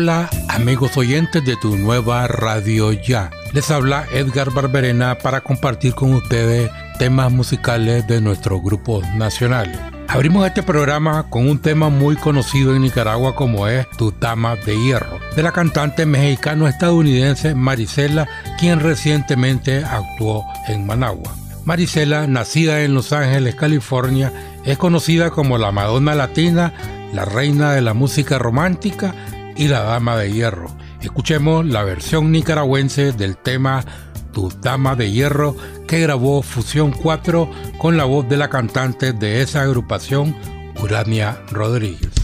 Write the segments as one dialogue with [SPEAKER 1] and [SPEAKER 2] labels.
[SPEAKER 1] Hola amigos oyentes de tu nueva radio ya. Les habla Edgar Barberena para compartir con ustedes temas musicales de nuestros grupos nacionales. Abrimos este programa con un tema muy conocido en Nicaragua como es Tu Dama de Hierro, de la cantante mexicano-estadounidense Marisela, quien recientemente actuó en Managua. Marisela, nacida en Los Ángeles, California, es conocida como la Madonna Latina, la reina de la música romántica y la Dama de Hierro. Escuchemos la versión nicaragüense del tema Tu Dama de Hierro que grabó Fusión 4 con la voz de la cantante de esa agrupación, Urania Rodríguez.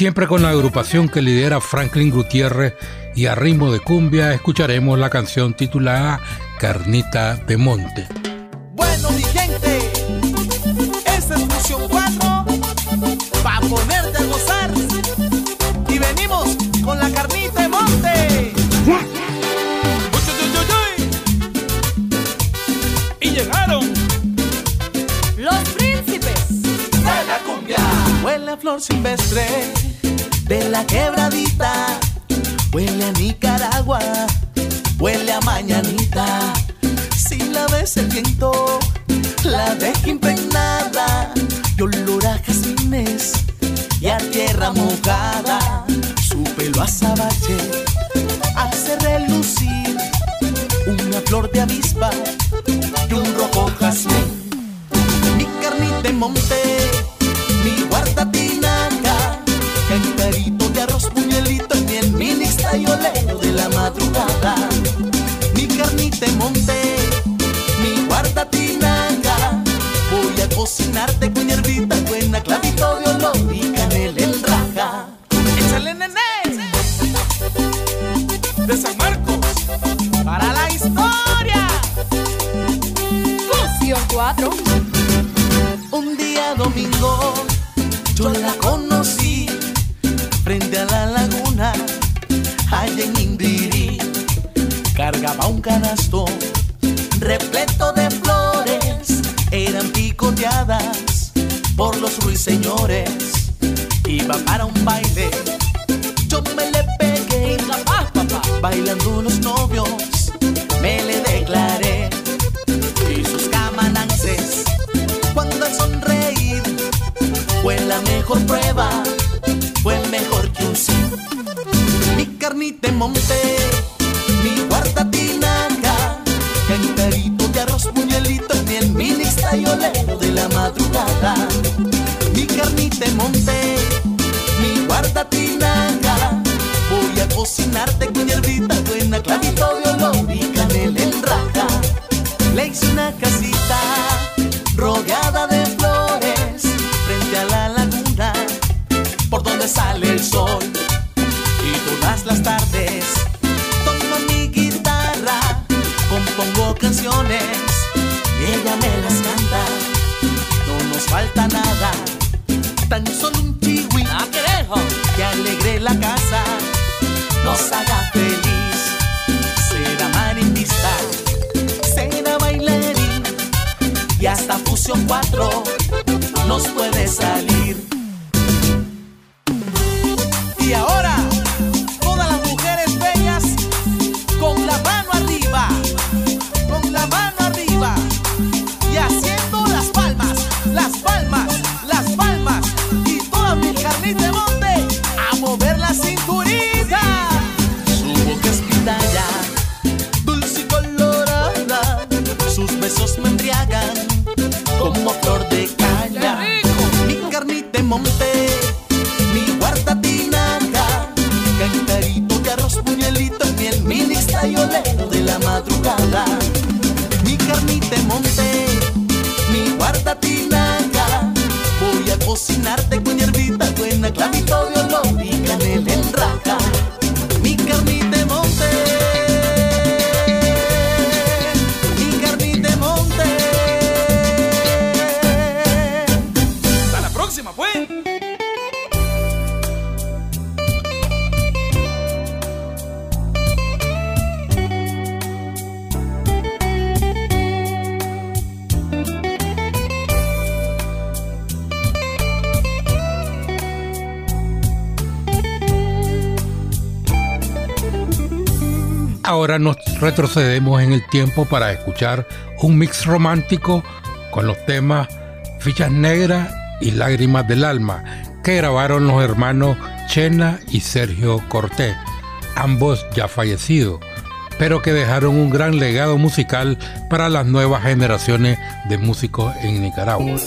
[SPEAKER 1] Siempre con la agrupación que lidera Franklin Gutiérrez y a ritmo de cumbia escucharemos la canción titulada Carnita de Monte.
[SPEAKER 2] Bueno mi gente, esta es Fusión 4 para ponerte a gozar y venimos con la carnita de monte. Y llegaron
[SPEAKER 3] los príncipes de
[SPEAKER 2] la cumbia. Huele a flor silvestre de la quebradita. Huele a Nicaragua, huele a mañanita. Si la ves el viento, la deja impregnada. Y olor a jazmines y a tierra mojada. Su pelo azabache hace relucir una flor de avispa y un rojo jazmín. Mi carnita de monte, mi guarda a cocinarte con hierbita fue mejor que un sí. Mi carnita de monte, mi guarda tinaca, cantarito de arroz, puñalito, miel, mi lista y olero de la madrugada. Mi carnita de monte, mi guarda tinaca,
[SPEAKER 1] Ahora nos retrocedemos en el tiempo para escuchar un mix romántico con los temas Fichas Negras y Lágrimas del Alma que grabaron los hermanos Chena y Sergio Cortés, ambos ya fallecidos, pero que dejaron un gran legado musical para las nuevas generaciones de músicos en Nicaragua.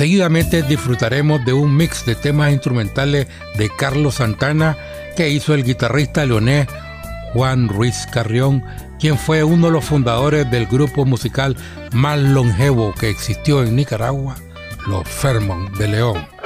[SPEAKER 1] Seguidamente disfrutaremos de un mix de temas instrumentales de Carlos Santana que hizo el guitarrista leonés Juan Ruiz Carrión, quien fue uno de los fundadores del grupo musical más longevo que existió en Nicaragua, los Fermon de León.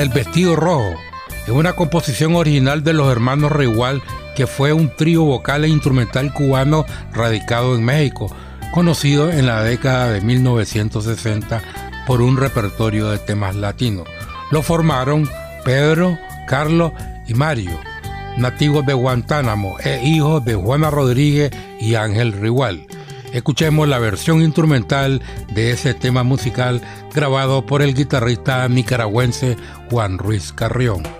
[SPEAKER 1] Del vestido rojo. Es una composición original de los hermanos Reigual, que fue un trío vocal e instrumental cubano radicado en México, conocido en la década de 1960 por un repertorio de temas latinos. Lo formaron Pedro, Carlos y Mario, nativos de Guantánamo e hijos de Juana Rodríguez y Ángel Rigual. Escuchemos la versión instrumental de ese tema musical grabado por el guitarrista nicaragüense Juan Ruiz Carrión.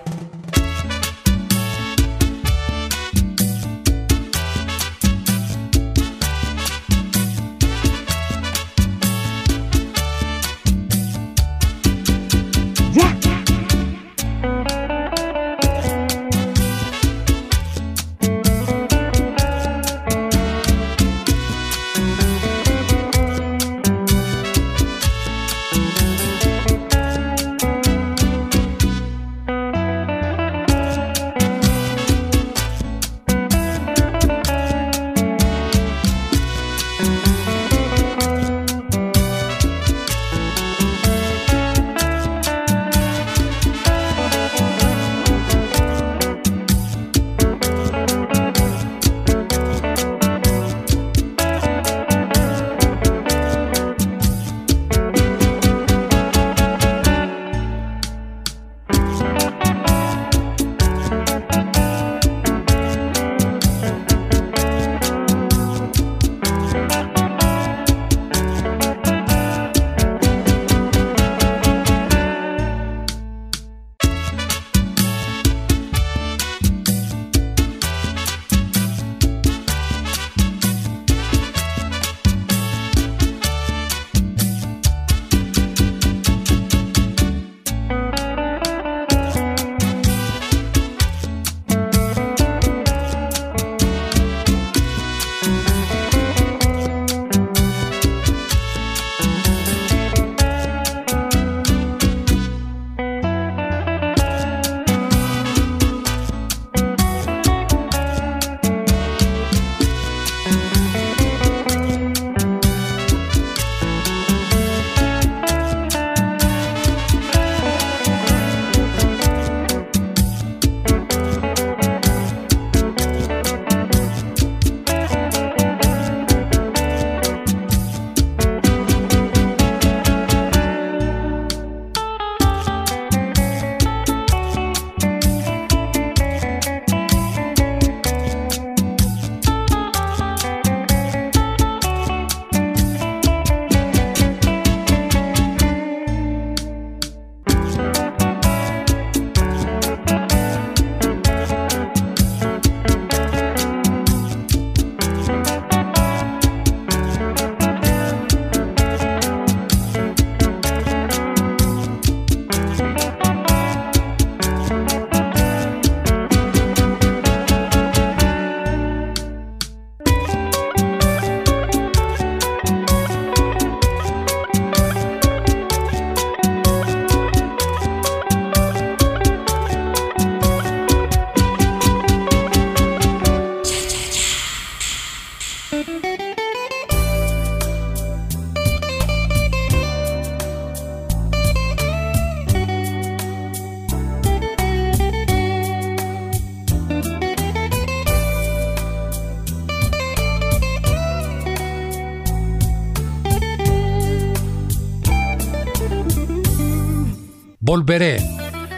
[SPEAKER 1] Volveré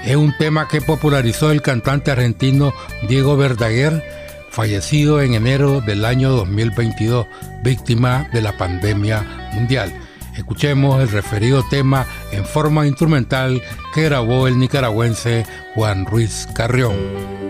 [SPEAKER 1] es un tema que popularizó el cantante argentino Diego Verdaguer, fallecido en enero del año 2022, víctima de la pandemia mundial. Escuchemos el referido tema en forma instrumental que grabó el nicaragüense Juan Ruiz Carrión.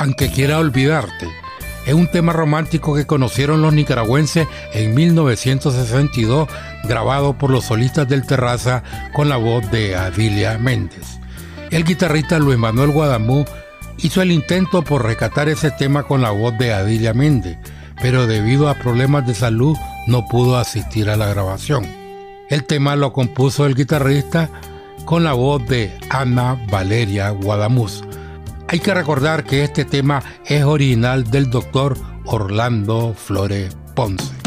[SPEAKER 1] Aunque quiera olvidarte, es un tema romántico que conocieron los nicaragüenses en 1962, grabado por los solistas del Terraza con la voz de Adilia Méndez. El guitarrista Luis Manuel Guadamú hizo el intento por rescatar ese tema con la voz de Adilia Méndez, pero debido a problemas de salud no pudo asistir a la grabación. El tema lo compuso el guitarrista con la voz de Ana Valeria Guadamuz hay que recordar que este tema es original del doctor Orlando Flores Ponce.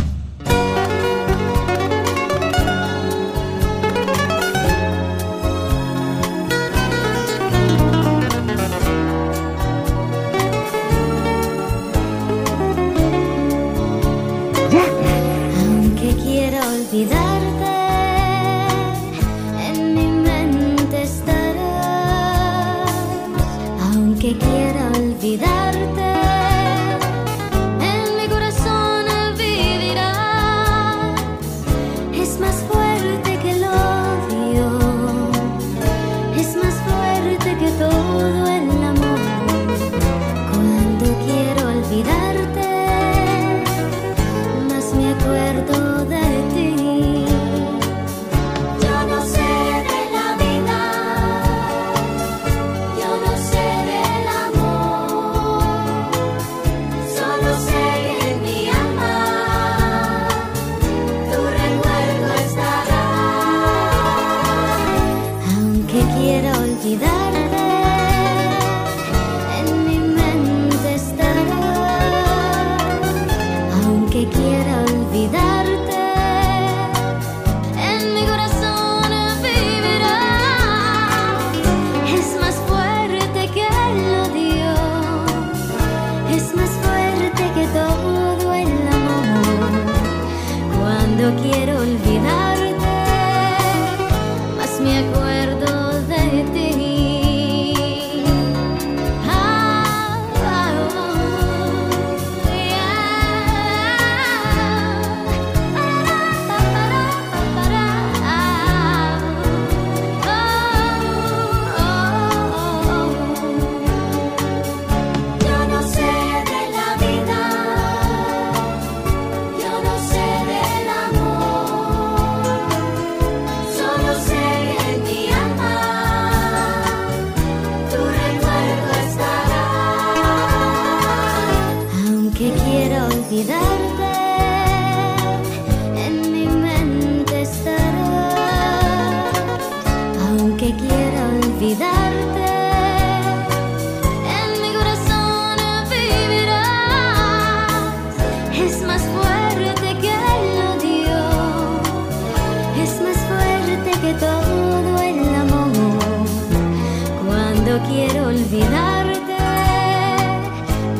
[SPEAKER 4] quiero olvidarte,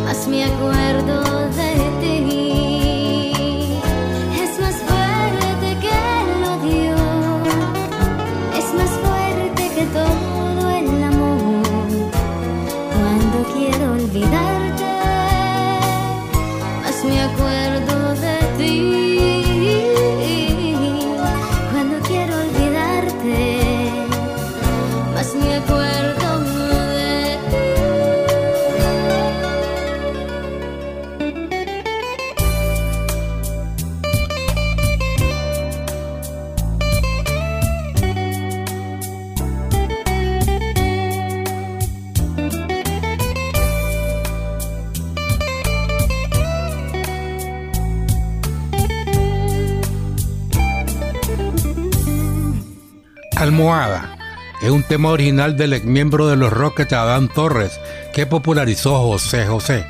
[SPEAKER 4] más me acuerdo de
[SPEAKER 1] Almohada. Es un tema original del ex miembro de los Rockets Adán Torres que popularizó José José.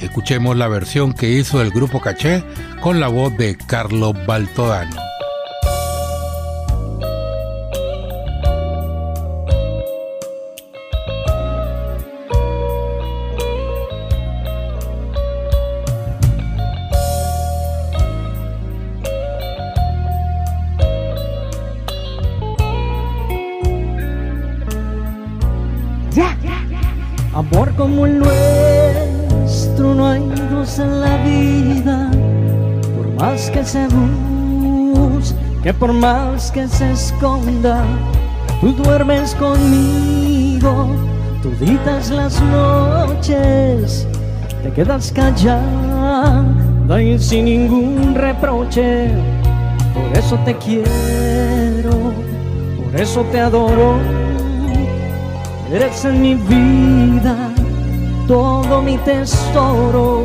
[SPEAKER 1] Escuchemos la versión que hizo el grupo Caché con la voz de Carlos Baltodano.
[SPEAKER 5] Que se esconda, tú duermes conmigo, tú gritas las noches, te quedas callada y sin ningún reproche, por eso te quiero, por eso te adoro. Eres en mi vida todo mi tesoro.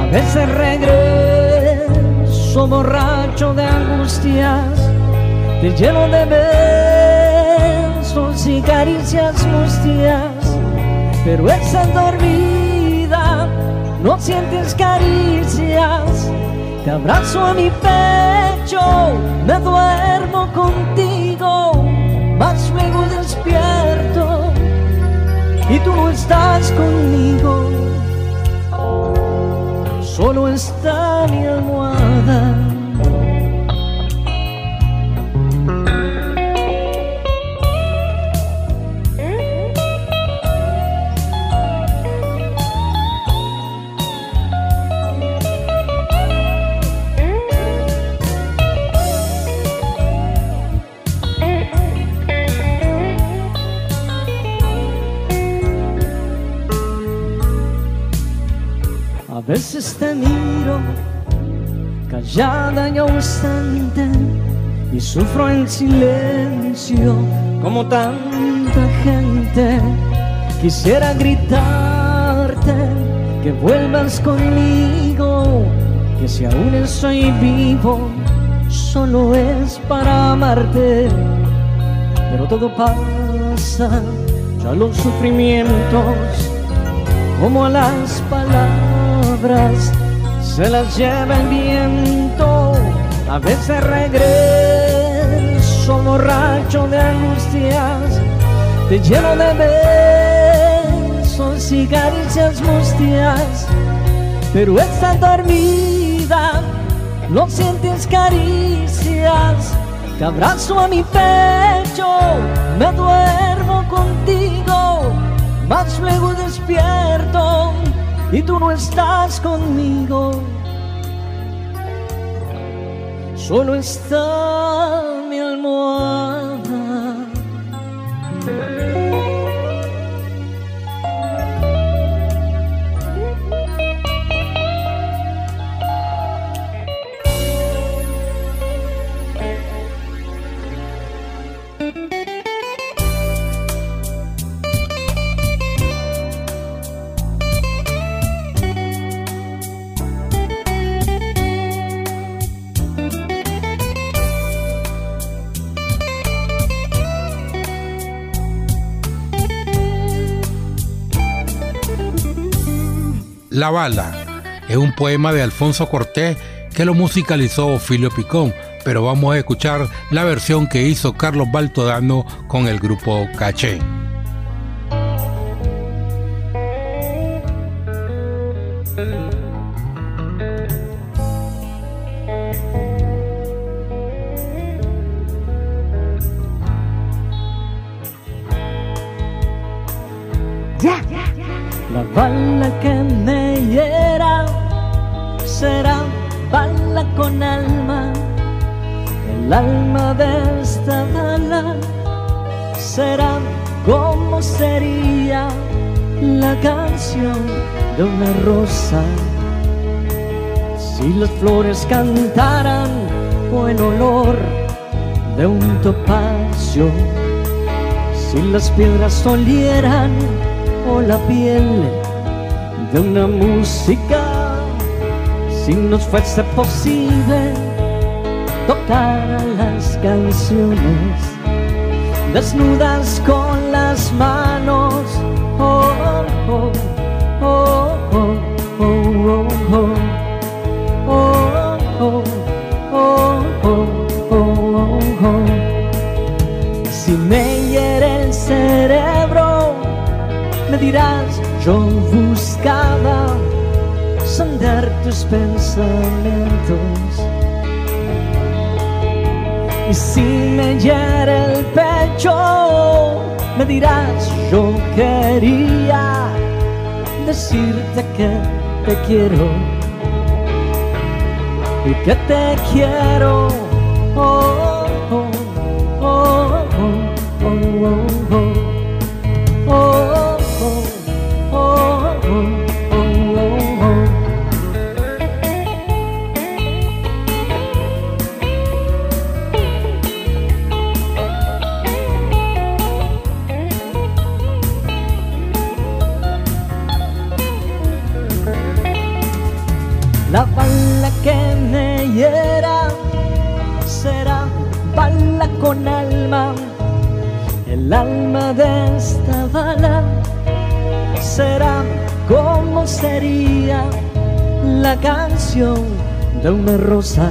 [SPEAKER 5] A veces regreso borracho de angustias, te lleno de besos y caricias mustias. Pero esa dormida no sientes caricias. Te abrazo a mi pecho, me duermo contigo, más luego despierto y tú no estás conmigo. Solo está mi almohada. Veces te miro callada y ausente y sufro en silencio como tanta gente. Quisiera gritarte que vuelvas conmigo, que si aún estoy vivo, solo es para amarte. Pero todo pasa, ya los sufrimientos, como las palabras se las lleva el viento. A veces regreso borracho de angustias, te lleno de besos y caricias mustias. Pero esta dormida no sientes caricias. Te abrazo a mi pecho, me duermo contigo, más luego despierto y tú no estás conmigo. Solo está mi almohada.
[SPEAKER 1] La Bala es un poema de Alfonso Cortés que lo musicalizó Filio Picón, pero vamos a escuchar la versión que hizo Carlos Baltodano con el grupo Caché.
[SPEAKER 5] Cantaran o el olor de un topacio, si las piedras olieran o la piel de una música si nos fuese posible tocar las canciones desnudas con las manos oh, oh, oh, oh, oh, oh, oh. Oh, buscaba sondar tus pensamientos. Y si me hiere el pecho, me dirás, yo quería decirte que te quiero y que te quiero. Con alma, el alma de esta bala será como sería la canción de una rosa.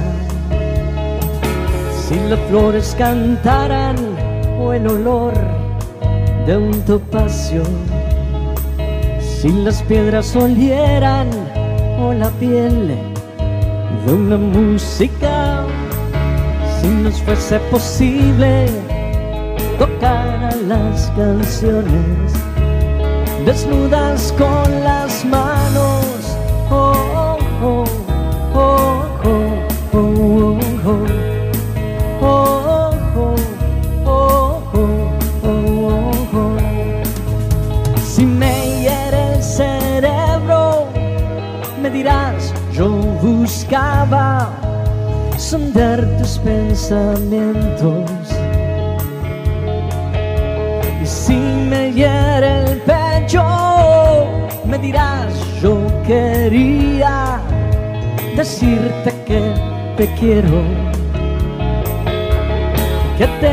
[SPEAKER 5] Si las flores cantaran o el olor de un topacio, si las piedras olieran o la piel de una música si nos fuese posible tocar las canciones desnudas con las manos. Quiero, que te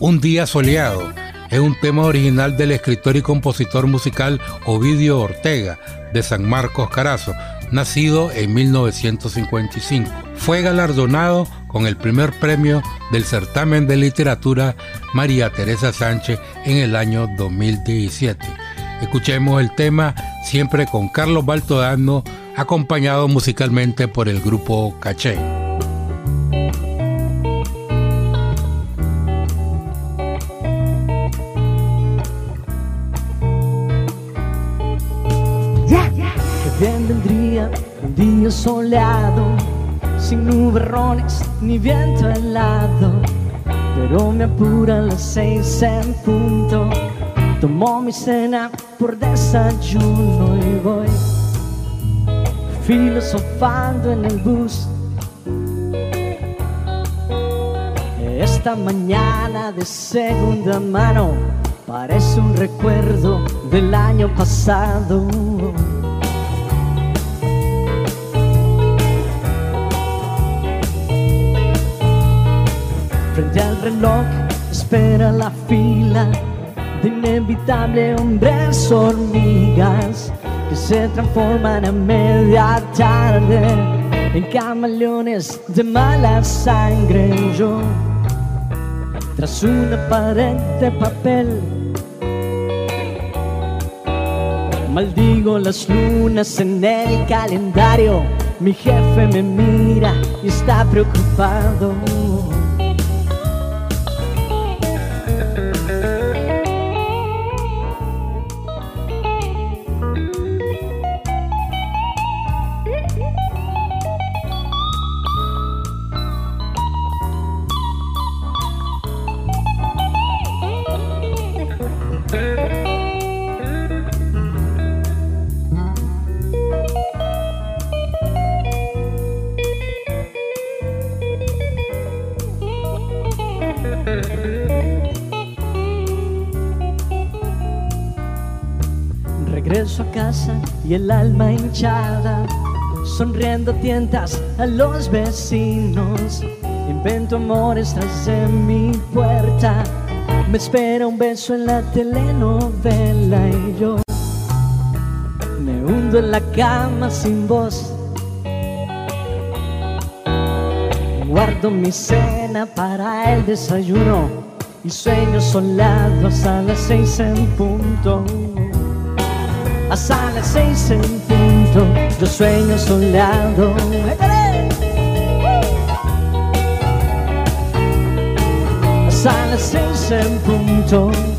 [SPEAKER 1] Un día soleado es un tema original del escritor y compositor musical Ovidio Ortega de San Marcos Carazo, nacido en 1955. Fue galardonado con el primer premio del certamen de literatura María Teresa Sánchez en el año 2017. Escuchemos el tema siempre con Carlos Baltodano, acompañado musicalmente por el grupo Caché.
[SPEAKER 5] Soleado, sin nubarrones ni viento helado, pero me apura las seis en punto. Tomo mi cena por desayuno y voy filosofando en el bus. Esta mañana de segunda mano parece un recuerdo del año pasado. Frente al reloj espera la fila de inevitable hombres hormigas que se transforman a media tarde en camaleones de mala sangre. Yo, tras una pared de papel, maldigo las lunas en el calendario. Mi jefe me mira y está preocupado. Regreso a casa y el alma hinchada, sonriendo tientas a los vecinos. Invento amores tras de mi puerta, me espera un beso en la telenovela y yo me hundo en la cama sin voz. Guardo mi cena para el desayuno y sueño soleados a las seis en punto. Hasta las seis en punto, yo sueño. ¡Échale! Hasta las seis en punto.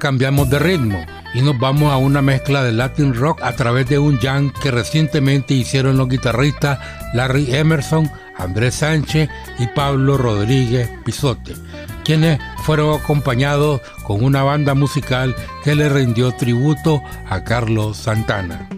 [SPEAKER 1] Cambiamos de ritmo y nos vamos a una mezcla de Latin rock a través de un jam que recientemente hicieron los guitarristas Larry Emerson, Andrés Sánchez y Pablo Rodríguez Pisote, quienes fueron acompañados con una banda musical que le rindió tributo a Carlos Santana.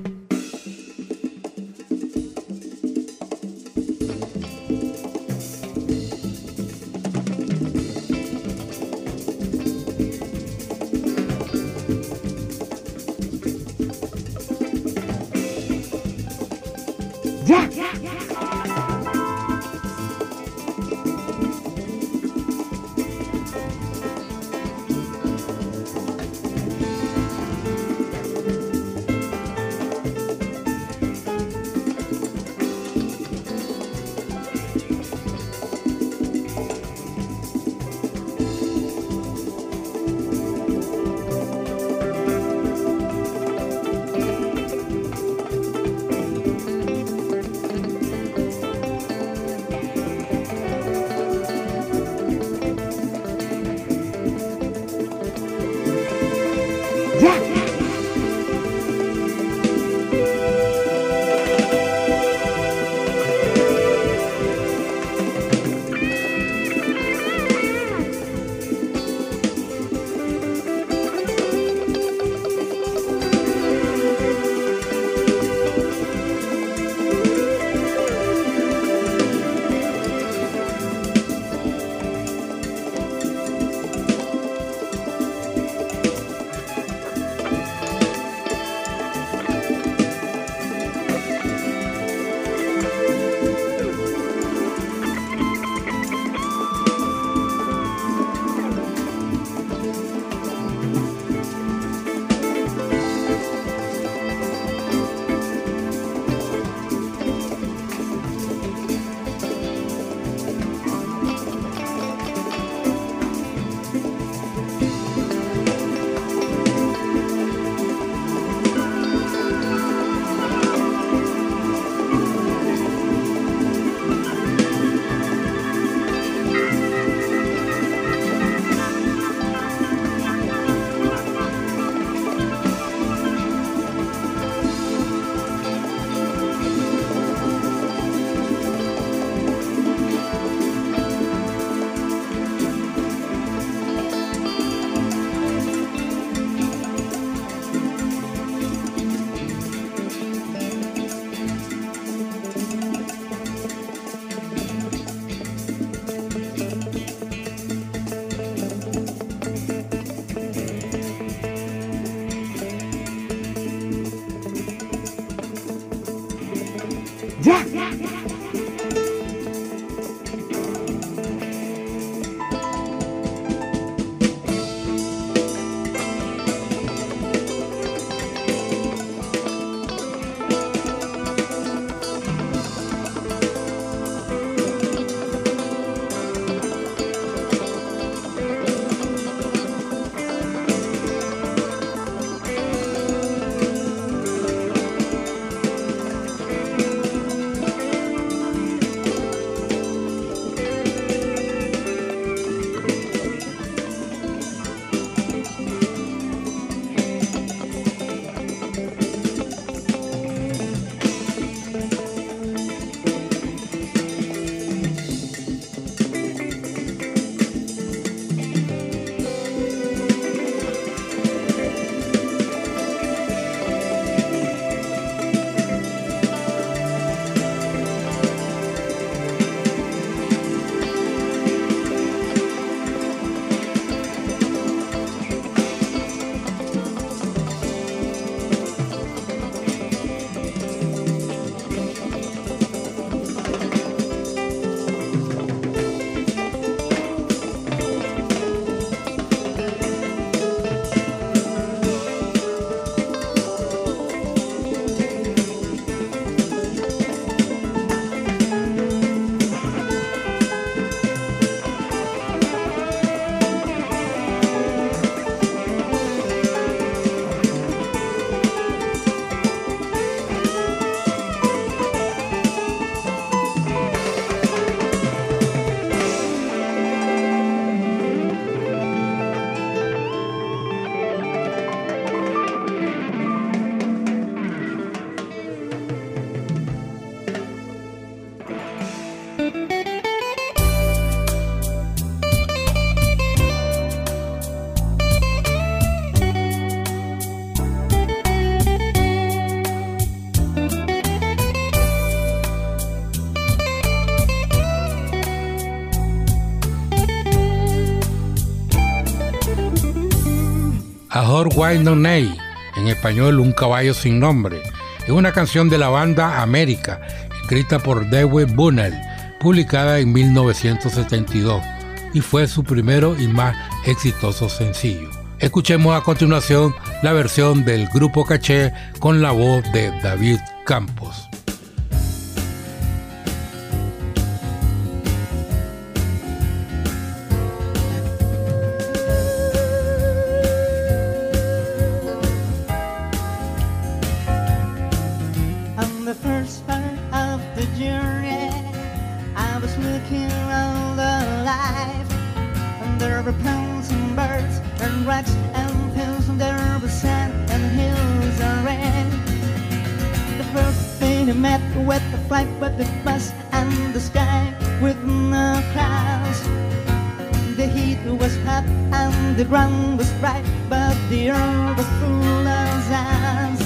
[SPEAKER 1] A Horse Wild No en español Un caballo sin nombre. Es una canción de la banda América, escrita por Dewey Bunnell, publicada en 1972 y fue su primero y más exitoso sencillo. Escuchemos a continuación la versión del grupo Caché con la voz de David
[SPEAKER 6] like but the bus and the sky with no clouds. The heat was hot and the ground was bright, but the earth was full of sounds.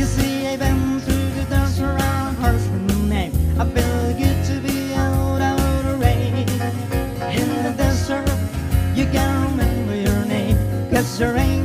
[SPEAKER 6] You see, I've been through the dance around horse name. I feel good to be out of the rain. In the desert, you can remember your name, cause the rain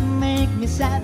[SPEAKER 6] make me sad.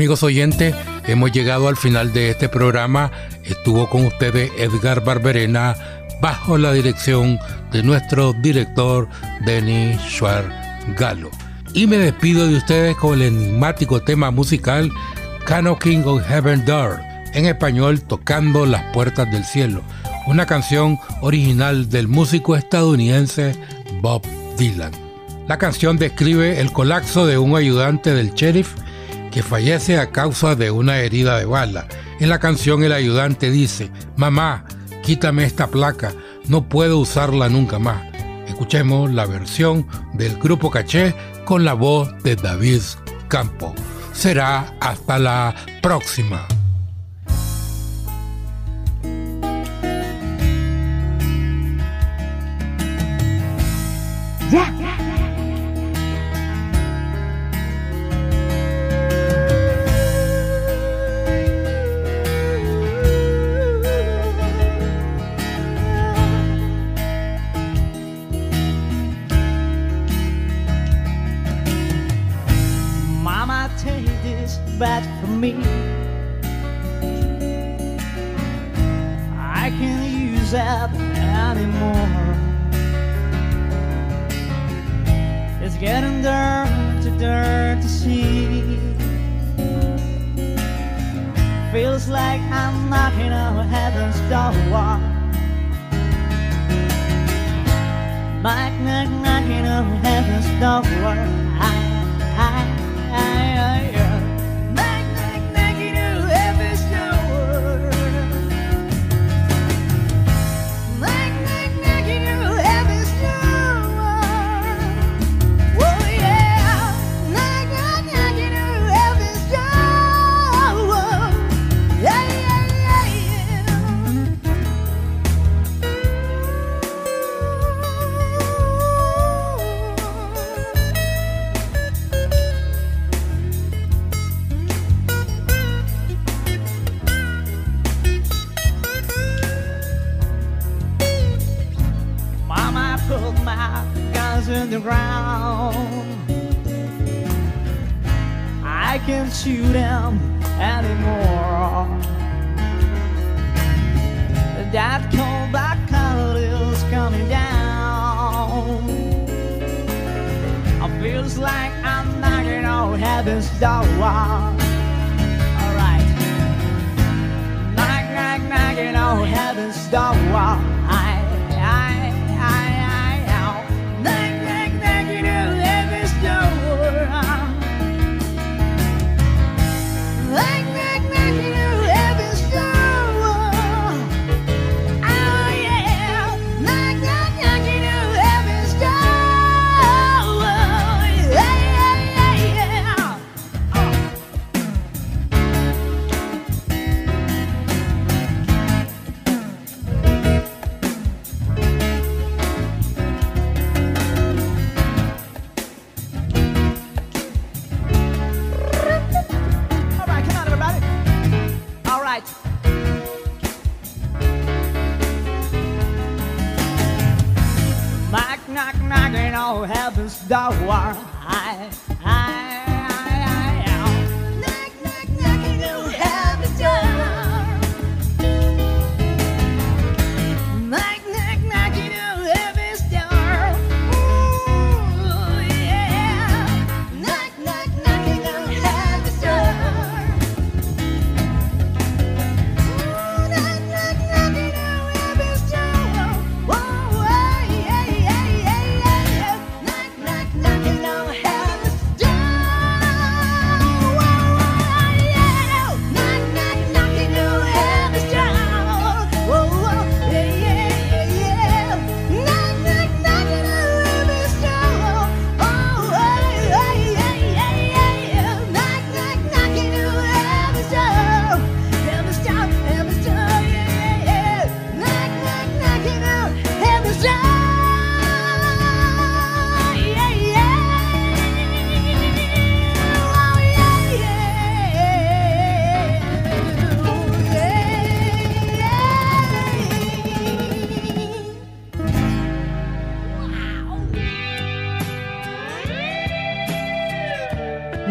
[SPEAKER 1] Amigos oyentes, hemos llegado al final de este programa. Estuvo con ustedes Edgar Barberena bajo la dirección de nuestro director Denis Schwarz Galo. Y me despido de ustedes con el enigmático tema musical Cano King of Heaven Door, en español Tocando las Puertas del Cielo, una canción original del músico estadounidense Bob Dylan. La canción describe el colapso de un ayudante del sheriff que fallece a causa de una herida de bala. En la canción el ayudante dice, mamá, quítame esta placa, no puedo usarla nunca más. Escuchemos la versión del grupo Caché con la voz de David Campo. Será hasta la próxima.
[SPEAKER 6] bad for me. I can't use that anymore. It's getting dirty, dirty see. Feels like I'm knocking on heaven's door. Like knocking on heaven's door. I